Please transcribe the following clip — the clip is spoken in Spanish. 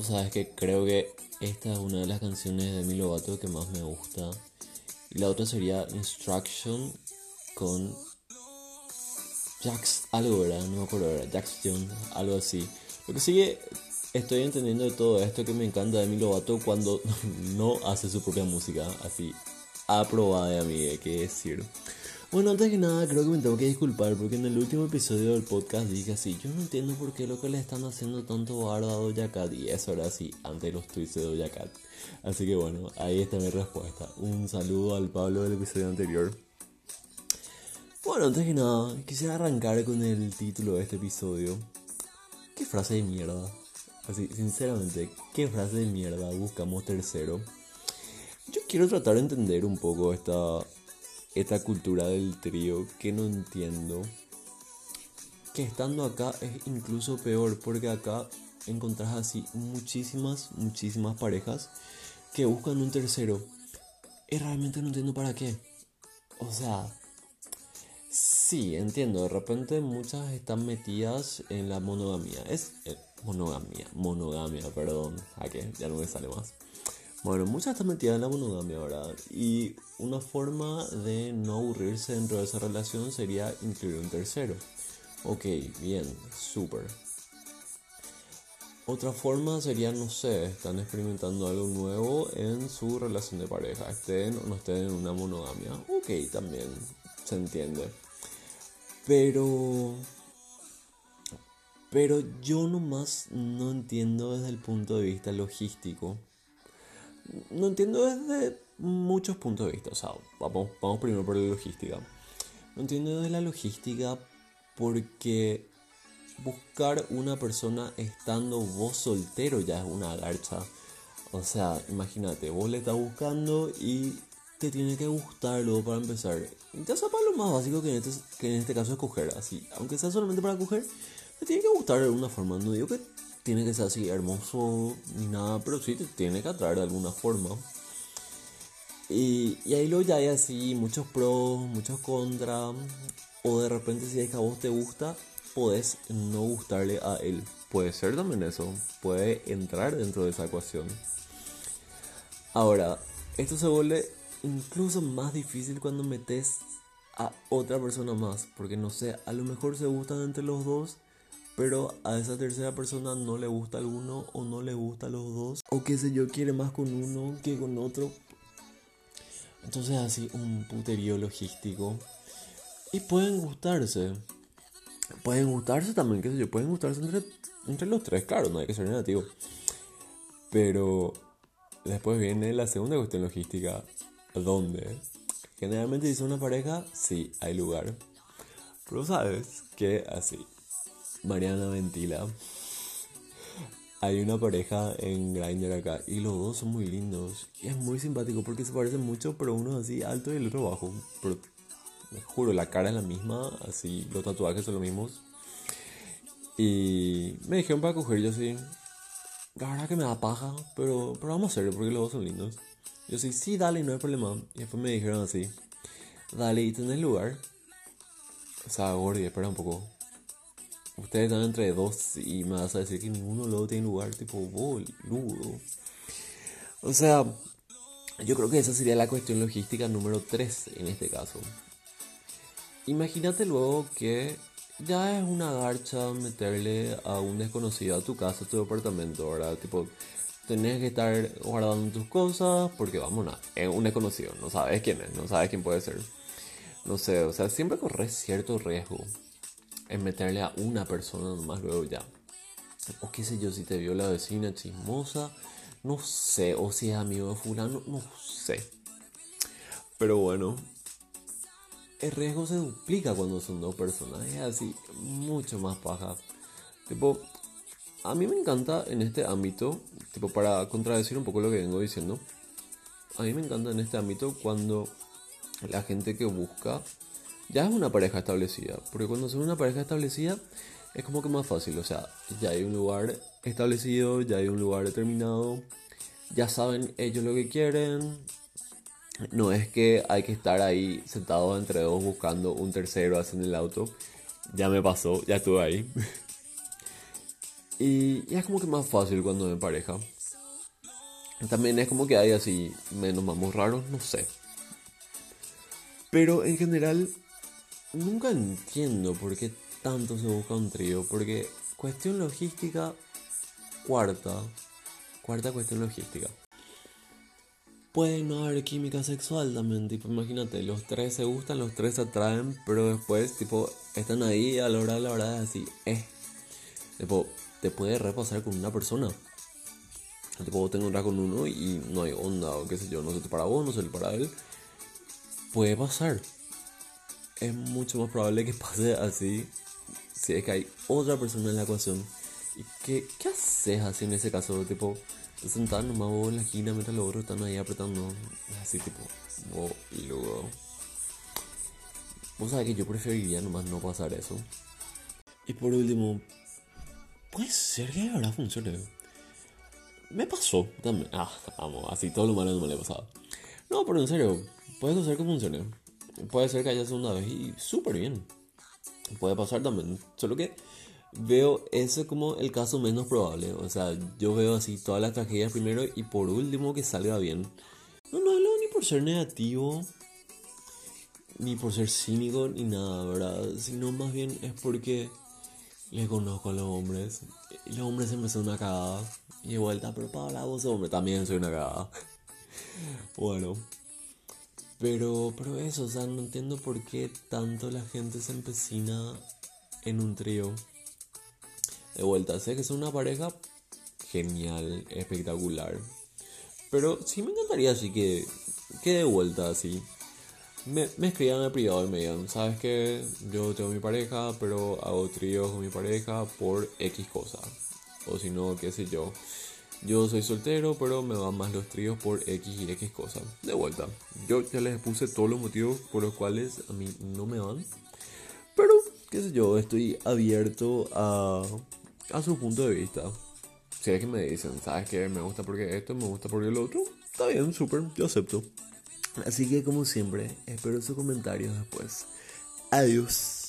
Vos sabes que creo que esta es una de las canciones de Milo Lovato que más me gusta. Y la otra sería Instruction con Jax, algo, ¿verdad? No me acuerdo, ¿verdad? Jax Jones, algo así. Lo que sigue, estoy entendiendo de todo esto que me encanta de Milo Lovato cuando no hace su propia música, así, aprobada hay que decir. Bueno, antes que nada, creo que me tengo que disculpar porque en el último episodio del podcast dije así: Yo no entiendo por qué lo que le están haciendo tanto bardo a Doja Cat. Y eso era así, antes de los tweets de Doja Cat. Así que bueno, ahí está mi respuesta. Un saludo al Pablo del episodio anterior. Bueno, antes que nada, quisiera arrancar con el título de este episodio. ¿Qué frase de mierda? Así, sinceramente, ¿qué frase de mierda buscamos tercero? Quiero tratar de entender un poco esta esta cultura del trío que no entiendo. Que estando acá es incluso peor porque acá encontrás así muchísimas, muchísimas parejas que buscan un tercero. Y realmente no entiendo para qué. O sea, sí, entiendo. De repente muchas están metidas en la monogamia. Es eh, monogamia, monogamia, perdón. ¿A qué? Ya no me sale más. Bueno, muchas están metidas en la monogamia, ¿verdad? Y una forma de no aburrirse dentro de esa relación sería incluir un tercero. Ok, bien, súper. Otra forma sería, no sé, están experimentando algo nuevo en su relación de pareja, estén o no estén en una monogamia. Ok, también se entiende. Pero... Pero yo nomás no entiendo desde el punto de vista logístico no entiendo desde muchos puntos de vista. O sea, vamos, vamos primero por la logística. No entiendo desde la logística porque buscar una persona estando vos soltero ya es una garcha. O sea, imagínate, vos le estás buscando y te tiene que gustar luego para empezar. Ya para lo más básico que en, este, que en este caso es coger, así. Aunque sea solamente para coger, te tiene que gustar de alguna forma. No digo que tiene que ser así hermoso ni nada, pero sí te tiene que atraer de alguna forma. Y, y ahí luego ya hay así muchos pros, muchos contras. O de repente si es que a vos te gusta, podés no gustarle a él. Puede ser también eso. Puede entrar dentro de esa ecuación. Ahora, esto se vuelve incluso más difícil cuando metes a otra persona más. Porque no sé, a lo mejor se gustan entre los dos pero a esa tercera persona no le gusta alguno o no le gusta los dos o qué sé yo, quiere más con uno que con otro. Entonces así un puterío logístico. Y pueden gustarse. Pueden gustarse también, qué sé yo, pueden gustarse entre, entre los tres, claro, no hay que ser negativo. Pero después viene la segunda cuestión logística. ¿Dónde? Generalmente son una pareja, sí, hay lugar. Pero sabes que así, Mariana Ventila. Hay una pareja en Grindr acá y los dos son muy lindos. Y es muy simpático porque se parecen mucho, pero uno es así alto y el otro bajo. Pero juro, la cara es la misma, así los tatuajes son los mismos. Y me dijeron para coger, yo así. La verdad que me da paja, pero, pero vamos a hacerlo porque los dos son lindos. Yo así, sí, dale, no hay problema. Y después me dijeron así, dale, ¿y tenés lugar? O sea, Gordy, espera un poco. Ustedes están entre dos y me vas a decir que ninguno luego tiene lugar, tipo, boludo. O sea, yo creo que esa sería la cuestión logística número 3 en este caso. Imagínate luego que ya es una garcha meterle a un desconocido a tu casa, a tu departamento, ¿verdad? Tipo, tenés que estar guardando tus cosas porque, vamos, a es un desconocido, no sabes quién es, no sabes quién puede ser. No sé, o sea, siempre corres cierto riesgo en meterle a una persona nomás luego ya. O qué sé yo, si te vio la vecina chismosa, no sé, o si es amigo de fulano, no sé. Pero bueno, el riesgo se duplica cuando son dos personas, es así, mucho más paja. Tipo, a mí me encanta en este ámbito, tipo para contradecir un poco lo que vengo diciendo, a mí me encanta en este ámbito cuando la gente que busca ya es una pareja establecida. Porque cuando son una pareja establecida es como que más fácil. O sea, ya hay un lugar establecido, ya hay un lugar determinado. Ya saben ellos lo que quieren. no es que hay que estar ahí sentados entre dos buscando un tercero así en el auto. Ya me pasó, ya estuve ahí. y, y es como que más fácil cuando me pareja. También es como que hay así menos mamos raros, no sé. Pero en general, nunca entiendo por qué tanto se busca un trío. Porque cuestión logística, cuarta. Cuarta cuestión logística. Puede no haber química sexual también, tipo, imagínate, los tres se gustan, los tres se atraen, pero después, tipo, están ahí a la hora de la verdad, así, eh. Tipo, te puede repasar con una persona. Tipo, vos te encontrás con uno y no hay onda, o qué sé yo, no se te para vos, no se le para él. Puede pasar. Es mucho más probable que pase así si es que hay otra persona en la ecuación. ¿Y qué, qué haces así en ese caso? Tipo, te sentás nomás vos en la esquina mientras los otros están ahí apretando. Así tipo, vos luego. Vos sabés que yo preferiría nomás no pasar eso. Y por último, puede ser que de verdad funcione. Me pasó también. Ah, vamos, así todo lo malo no me le ha pasado. No, pero en serio, puede ser que funcione. Puede ser que haya segunda vez y súper bien. Puede pasar también. Solo que veo eso como el caso menos probable. O sea, yo veo así todas las tragedias primero y por último que salga bien. No, no hablo ni por ser negativo, ni por ser cínico, ni nada, ¿verdad? Sino más bien es porque le conozco a los hombres. Y los hombres siempre son una cagada. Y de vuelta, pero para de hombre también soy una cagada. bueno. Pero, pero eso, o sea, no entiendo por qué tanto la gente se empecina en un trío. De vuelta, sé que es una pareja genial, espectacular. Pero sí me encantaría así que, que de vuelta así. Me, me escriban al privado y me digan, sabes que yo tengo mi pareja, pero hago tríos con mi pareja por X cosa. O si no, qué sé yo. Yo soy soltero, pero me van más los tríos por X y X cosas. De vuelta, yo ya les puse todos los motivos por los cuales a mí no me van. Pero, qué sé yo, estoy abierto a a su punto de vista. Si es que me dicen, ¿sabes qué? Me gusta porque esto, me gusta porque lo otro. Está bien, súper, yo acepto. Así que como siempre, espero sus comentarios después. Adiós.